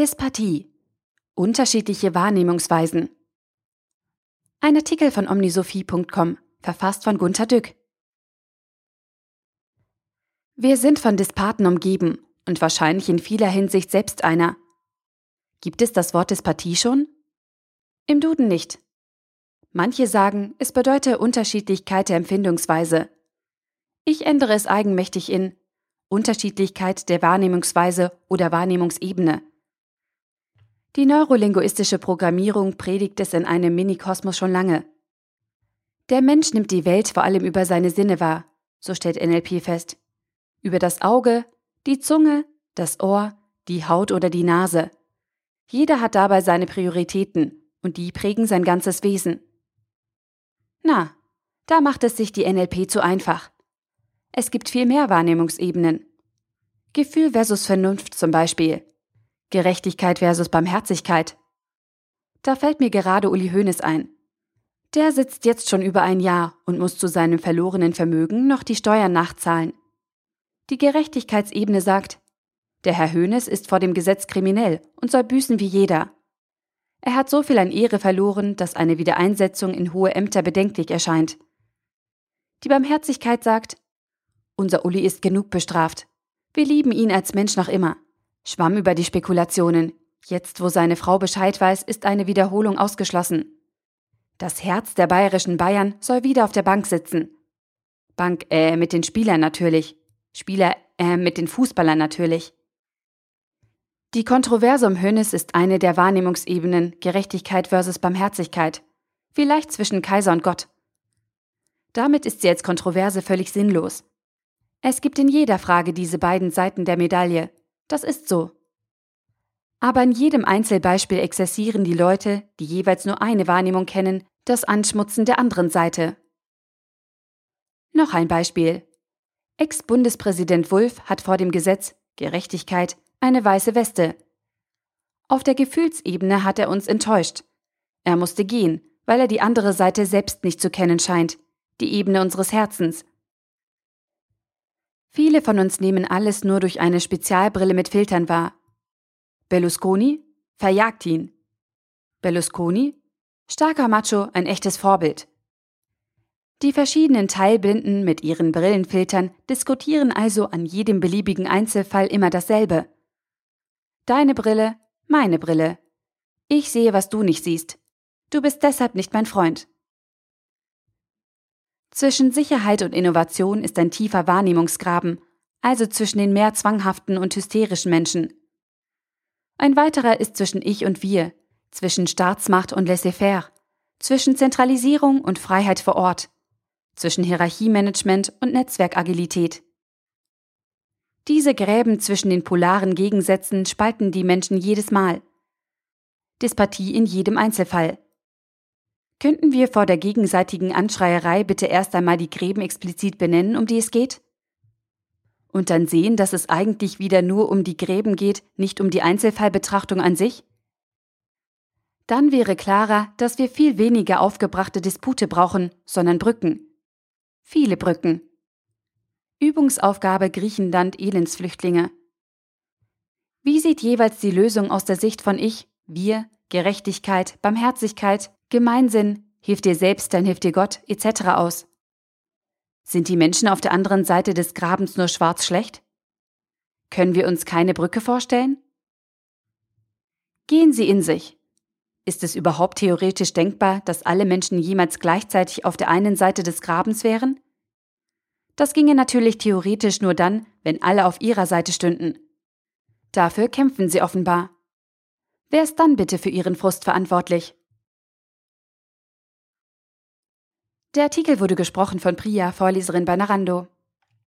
Despathie. Unterschiedliche Wahrnehmungsweisen. Ein Artikel von omnisophie.com, verfasst von Gunther Dück. Wir sind von Dispathen umgeben und wahrscheinlich in vieler Hinsicht selbst einer. Gibt es das Wort Despathie schon? Im Duden nicht. Manche sagen, es bedeute Unterschiedlichkeit der Empfindungsweise. Ich ändere es eigenmächtig in Unterschiedlichkeit der Wahrnehmungsweise oder Wahrnehmungsebene. Die neurolinguistische Programmierung predigt es in einem Minikosmos schon lange. Der Mensch nimmt die Welt vor allem über seine Sinne wahr, so stellt NLP fest. Über das Auge, die Zunge, das Ohr, die Haut oder die Nase. Jeder hat dabei seine Prioritäten und die prägen sein ganzes Wesen. Na, da macht es sich die NLP zu einfach. Es gibt viel mehr Wahrnehmungsebenen. Gefühl versus Vernunft zum Beispiel. Gerechtigkeit versus Barmherzigkeit. Da fällt mir gerade Uli Hoeneß ein. Der sitzt jetzt schon über ein Jahr und muss zu seinem verlorenen Vermögen noch die Steuern nachzahlen. Die Gerechtigkeitsebene sagt, der Herr Hoeneß ist vor dem Gesetz kriminell und soll büßen wie jeder. Er hat so viel an Ehre verloren, dass eine Wiedereinsetzung in hohe Ämter bedenklich erscheint. Die Barmherzigkeit sagt, unser Uli ist genug bestraft. Wir lieben ihn als Mensch noch immer. Schwamm über die Spekulationen. Jetzt, wo seine Frau Bescheid weiß, ist eine Wiederholung ausgeschlossen. Das Herz der bayerischen Bayern soll wieder auf der Bank sitzen. Bank, äh, mit den Spielern natürlich. Spieler, äh, mit den Fußballern natürlich. Die Kontroverse um Hönes ist eine der Wahrnehmungsebenen Gerechtigkeit versus Barmherzigkeit. Vielleicht zwischen Kaiser und Gott. Damit ist sie als Kontroverse völlig sinnlos. Es gibt in jeder Frage diese beiden Seiten der Medaille. Das ist so. Aber in jedem Einzelbeispiel exerzieren die Leute, die jeweils nur eine Wahrnehmung kennen, das Anschmutzen der anderen Seite. Noch ein Beispiel. Ex-Bundespräsident Wulff hat vor dem Gesetz Gerechtigkeit eine weiße Weste. Auf der Gefühlsebene hat er uns enttäuscht. Er musste gehen, weil er die andere Seite selbst nicht zu kennen scheint, die Ebene unseres Herzens, Viele von uns nehmen alles nur durch eine Spezialbrille mit Filtern wahr. Berlusconi? Verjagt ihn. Berlusconi? Starker Macho, ein echtes Vorbild. Die verschiedenen Teilblinden mit ihren Brillenfiltern diskutieren also an jedem beliebigen Einzelfall immer dasselbe. Deine Brille, meine Brille. Ich sehe, was du nicht siehst. Du bist deshalb nicht mein Freund. Zwischen Sicherheit und Innovation ist ein tiefer Wahrnehmungsgraben, also zwischen den mehr zwanghaften und hysterischen Menschen. Ein weiterer ist zwischen Ich und Wir, zwischen Staatsmacht und Laissez-faire, zwischen Zentralisierung und Freiheit vor Ort, zwischen Hierarchiemanagement und Netzwerkagilität. Diese Gräben zwischen den polaren Gegensätzen spalten die Menschen jedes Mal. Dispathie in jedem Einzelfall. Könnten wir vor der gegenseitigen Anschreierei bitte erst einmal die Gräben explizit benennen, um die es geht? Und dann sehen, dass es eigentlich wieder nur um die Gräben geht, nicht um die Einzelfallbetrachtung an sich? Dann wäre klarer, dass wir viel weniger aufgebrachte Dispute brauchen, sondern Brücken. Viele Brücken. Übungsaufgabe Griechenland Elendsflüchtlinge. Wie sieht jeweils die Lösung aus der Sicht von Ich, Wir, Gerechtigkeit, Barmherzigkeit, Gemeinsinn, hilf dir selbst, dann hilft dir Gott, etc. aus. Sind die Menschen auf der anderen Seite des Grabens nur schwarz schlecht? Können wir uns keine Brücke vorstellen? Gehen Sie in sich. Ist es überhaupt theoretisch denkbar, dass alle Menschen jemals gleichzeitig auf der einen Seite des Grabens wären? Das ginge natürlich theoretisch nur dann, wenn alle auf ihrer Seite stünden. Dafür kämpfen sie offenbar. Wer ist dann bitte für ihren Frust verantwortlich? Der Artikel wurde gesprochen von Priya, Vorleserin bei Narando.